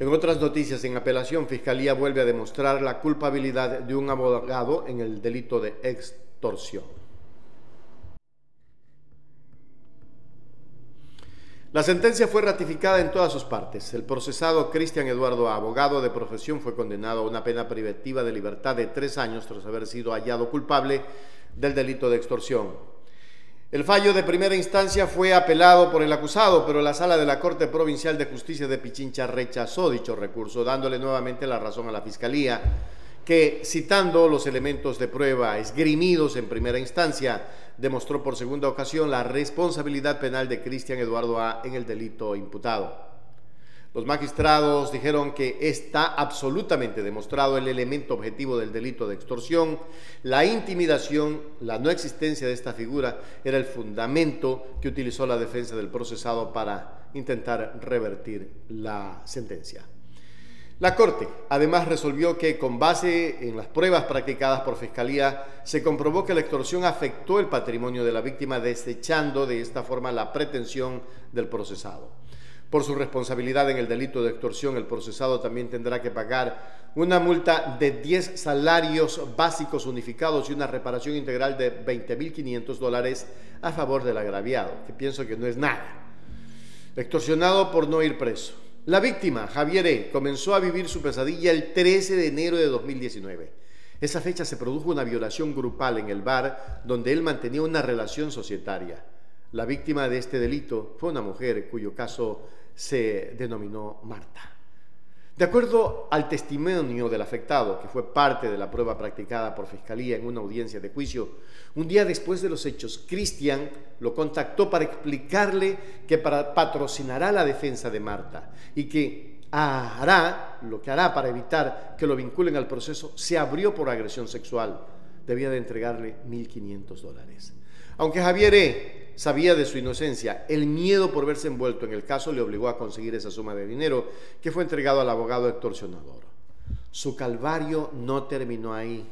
En otras noticias, en apelación, Fiscalía vuelve a demostrar la culpabilidad de un abogado en el delito de extorsión. La sentencia fue ratificada en todas sus partes. El procesado Cristian Eduardo, abogado de profesión, fue condenado a una pena privativa de libertad de tres años tras haber sido hallado culpable del delito de extorsión. El fallo de primera instancia fue apelado por el acusado, pero la sala de la Corte Provincial de Justicia de Pichincha rechazó dicho recurso, dándole nuevamente la razón a la Fiscalía, que citando los elementos de prueba esgrimidos en primera instancia, demostró por segunda ocasión la responsabilidad penal de Cristian Eduardo A en el delito imputado. Los magistrados dijeron que está absolutamente demostrado el elemento objetivo del delito de extorsión. La intimidación, la no existencia de esta figura, era el fundamento que utilizó la defensa del procesado para intentar revertir la sentencia. La Corte además resolvió que con base en las pruebas practicadas por Fiscalía se comprobó que la extorsión afectó el patrimonio de la víctima desechando de esta forma la pretensión del procesado. Por su responsabilidad en el delito de extorsión, el procesado también tendrá que pagar una multa de 10 salarios básicos unificados y una reparación integral de 20.500 dólares a favor del agraviado, que pienso que no es nada. Extorsionado por no ir preso. La víctima, Javier E., comenzó a vivir su pesadilla el 13 de enero de 2019. Esa fecha se produjo una violación grupal en el bar donde él mantenía una relación societaria. La víctima de este delito fue una mujer cuyo caso se denominó Marta. De acuerdo al testimonio del afectado, que fue parte de la prueba practicada por Fiscalía en una audiencia de juicio, un día después de los hechos, Cristian lo contactó para explicarle que patrocinará la defensa de Marta y que hará lo que hará para evitar que lo vinculen al proceso, se abrió por agresión sexual. Debía de entregarle 1.500 dólares. Aunque Javier E sabía de su inocencia. El miedo por verse envuelto en el caso le obligó a conseguir esa suma de dinero que fue entregado al abogado extorsionador. Su calvario no terminó ahí.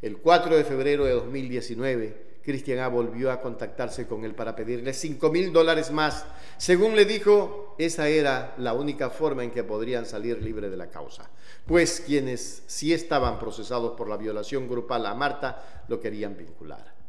El 4 de febrero de 2019, Cristian A. volvió a contactarse con él para pedirle 5 mil dólares más. Según le dijo, esa era la única forma en que podrían salir libres de la causa, pues quienes sí estaban procesados por la violación grupal a Marta lo querían vincular.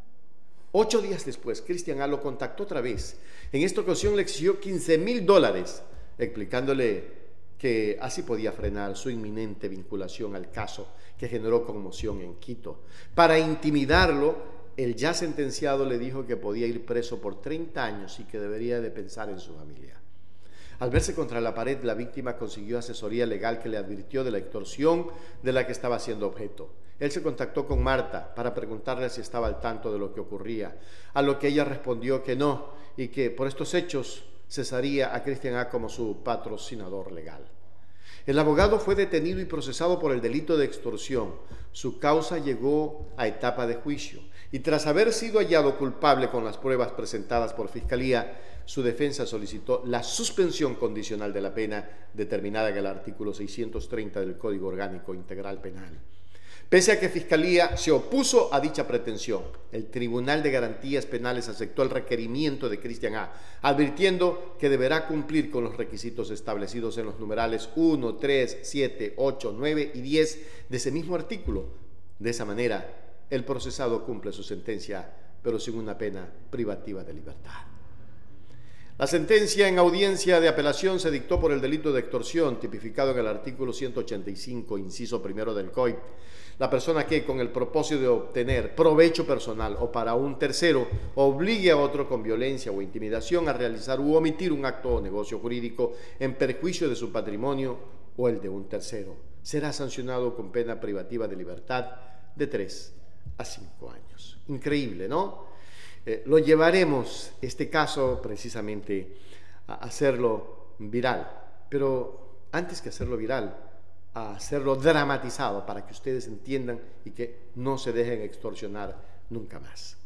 Ocho días después, Cristian A lo contactó otra vez. En esta ocasión le exigió 15 mil dólares, explicándole que así podía frenar su inminente vinculación al caso que generó conmoción en Quito. Para intimidarlo, el ya sentenciado le dijo que podía ir preso por 30 años y que debería de pensar en su familia. Al verse contra la pared, la víctima consiguió asesoría legal que le advirtió de la extorsión de la que estaba siendo objeto. Él se contactó con Marta para preguntarle si estaba al tanto de lo que ocurría, a lo que ella respondió que no y que por estos hechos cesaría a Cristian A como su patrocinador legal. El abogado fue detenido y procesado por el delito de extorsión. Su causa llegó a etapa de juicio y tras haber sido hallado culpable con las pruebas presentadas por Fiscalía, su defensa solicitó la suspensión condicional de la pena determinada en el artículo 630 del Código Orgánico Integral Penal. Pese a que Fiscalía se opuso a dicha pretensión, el Tribunal de Garantías Penales aceptó el requerimiento de Cristian A., advirtiendo que deberá cumplir con los requisitos establecidos en los numerales 1, 3, 7, 8, 9 y 10 de ese mismo artículo. De esa manera, el procesado cumple su sentencia, pero sin una pena privativa de libertad. La sentencia en audiencia de apelación se dictó por el delito de extorsión, tipificado en el artículo 185, inciso primero del COIP. La persona que, con el propósito de obtener provecho personal o para un tercero, obligue a otro con violencia o intimidación a realizar u omitir un acto o negocio jurídico en perjuicio de su patrimonio o el de un tercero, será sancionado con pena privativa de libertad de tres a cinco años. Increíble, ¿no? Eh, lo llevaremos, este caso, precisamente a hacerlo viral. Pero antes que hacerlo viral, a hacerlo dramatizado para que ustedes entiendan y que no se dejen extorsionar nunca más.